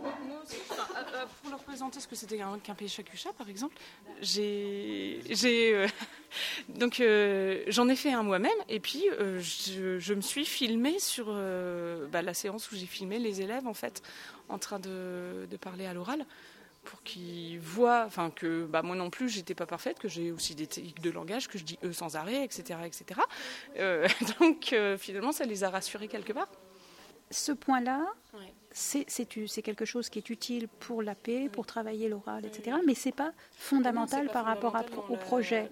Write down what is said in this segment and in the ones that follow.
Moi aussi, enfin, pour leur présenter ce que c'était qu'un qu'un péchacucha, par exemple, j'ai, euh, donc euh, j'en ai fait un moi-même, et puis euh, je, je me suis filmée sur euh, bah, la séance où j'ai filmé les élèves en fait en train de, de parler à l'oral pour qu'ils voient, enfin que bah, moi non plus j'étais pas parfaite, que j'ai aussi des techniques de langage, que je dis eux sans arrêt, etc., etc. Euh, donc euh, finalement ça les a rassurés quelque part. Ce point-là, Ouais. c'est quelque chose qui est utile pour la paix, pour travailler l'oral, etc. Mais c'est pas fondamental par rapport à- au projet.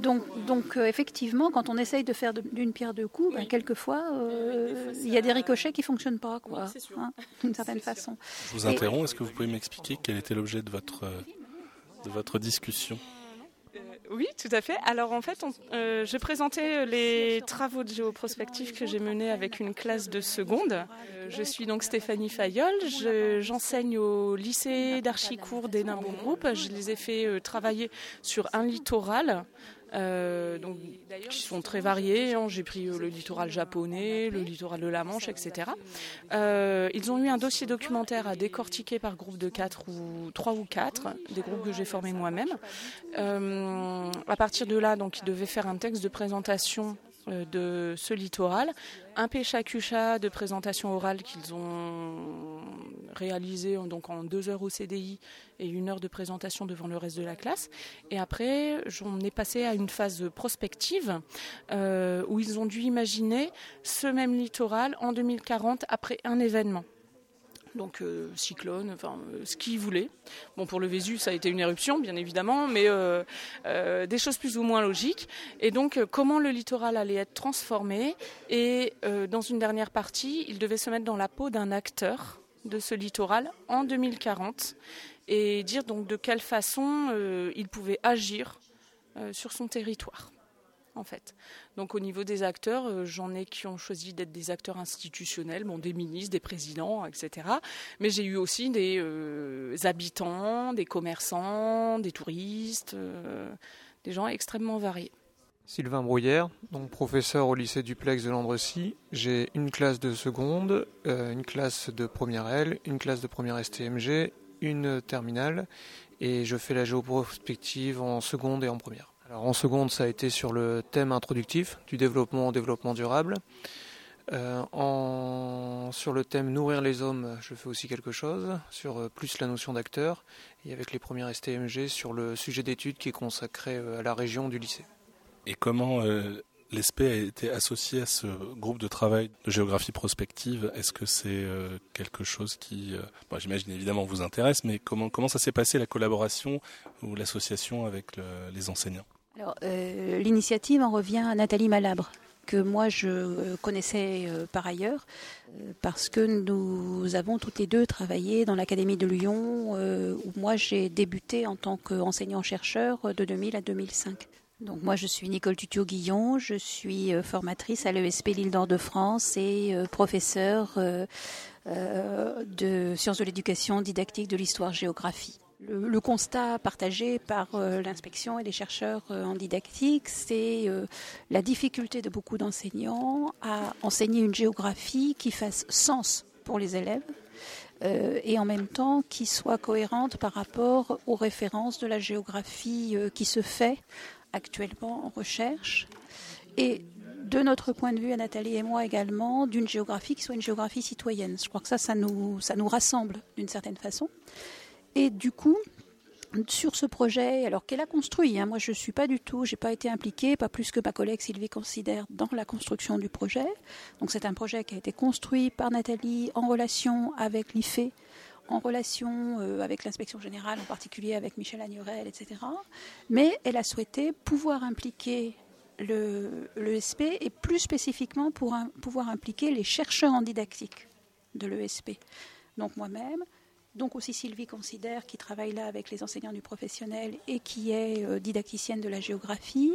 Donc, donc euh, effectivement, quand on essaye de faire d'une pierre deux coups, ben, quelquefois, euh, il y a des ricochets qui fonctionnent pas, quoi, Oui, hein, d'une certaine sûr. façon. Je vous interromps, est-ce que vous pouvez m'expliquer quel était l'objet de votre, euh, de votre discussion? Oui, tout à fait. Alors en fait, on- euh, je présentais les travaux de géoprospective que j'ai menés avec une classe de seconde. Euh, je suis donc Stéphanie Fayol. Je- J'enseigne au lycée d'Archicourt d'Hénin-Bourg Groupe. Je les ai fait euh, travailler sur un littoral. Euh, donc, qui sont très variés. hein. J'ai pris euh, le littoral japonais, le littoral de la Manche, etc. Euh, ils ont eu un dossier documentaire à décortiquer par groupe de quatre ou trois ou quatre, des groupes que j'ai formés moi-même. Euh, à partir de là, donc, ils devaient faire un texte de présentation de ce littoral, un péchacucha de présentation orale qu'ils ont réalisé en- donc en deux heures au CDI et une heure de présentation devant le reste de la classe. Et après, j'en ai passé à une phase prospective euh, où ils ont dû imaginer ce même littoral en 2040 après un événement. Donc euh, cyclone, enfin euh, ce qu'ils voulaient. Bon pour le Vésu ça a été une éruption bien évidemment, mais euh, des choses plus ou moins logiques. Et donc comment le littoral allait être transformé et dans une dernière partie il devait se mettre dans la peau d'un acteur de ce littoral en 2040 et dire donc de quelle façon il pouvait agir sur son territoire en fait. Donc au niveau des acteurs, euh, j'en ai qui ont choisi d'être des acteurs institutionnels, des ministres, des présidents, etc. Mais j'ai eu aussi des euh, habitants, des commerçants, des touristes, euh, des gens extrêmement variés. Sylvain Brouillère, donc professeur au lycée duplex de Landrecy. J'ai une classe de seconde, une classe de première L, une classe de première STMG, une terminale, et je fais la géoprospective en seconde et en première. En seconde, ça a été sur le thème introductif du développement au développement durable. Euh, sur le thème nourrir les hommes, je fais aussi quelque chose, sur euh, plus la notion d'acteur, et avec les premières STMG sur le sujet d'étude qui est consacré euh, à la région du lycée. Et comment euh, l'ESP a été associé à ce groupe de travail de géographie prospective? Est-ce que c'est quelque chose qui, j'imagine évidemment vous intéresse, mais comment ça s'est passé la collaboration ou l'association avec le- les enseignants? Alors, euh, l'initiative en revient à Nathalie Malabre, que moi je euh, connaissais euh, par ailleurs, parce que nous avons toutes les deux travaillé dans l'Académie de Lyon, où moi j'ai débuté en tant qu'enseignant-chercheur de 2000 à 2005. Donc moi je suis Nicole Tutio-Guillon, je suis formatrice à l'ESP Lille d'Or de France et professeure de sciences de l'éducation didactique de l'histoire-géographie. Le, constat partagé par euh, l'inspection et les chercheurs euh, en didactique, c'est euh, la difficulté de beaucoup d'enseignants à enseigner une géographie qui fasse sens pour les élèves et en même temps qui soit cohérente par rapport aux références de la géographie qui se fait actuellement en recherche et de notre point de vue, à Nathalie et moi également, d'une géographie qui soit une géographie citoyenne. Je crois que ça, ça nous, ça nous rassemble d'une certaine façon. Et du coup, sur ce projet, alors qu'elle a construit, hein, moi je suis pas du tout, j'ai pas été impliquée, pas plus que ma collègue Sylvie considère dans la construction du projet. Donc c'est un projet qui a été construit par Nathalie en relation avec l'IFE, en relation euh, avec l'inspection générale, en particulier avec Michel Agnorel, etc. Mais elle a souhaité pouvoir impliquer le, l'ESP et plus spécifiquement pour pouvoir impliquer les chercheurs en didactique de l'ESP. Donc moi-même, donc aussi Sylvie Considère qui travaille là avec les enseignants du professionnel et qui est euh, didacticienne de la géographie.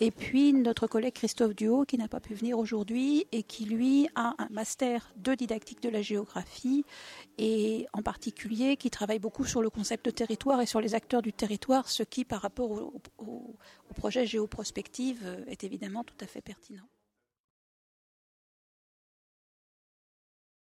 Et puis notre collègue Christophe Duhaut qui n'a pas pu venir aujourd'hui et qui lui a un master de didactique de la géographie et en particulier qui travaille beaucoup sur le concept de territoire et sur les acteurs du territoire, ce qui par rapport au, au- au projet géoprospective euh, est évidemment tout à fait pertinent.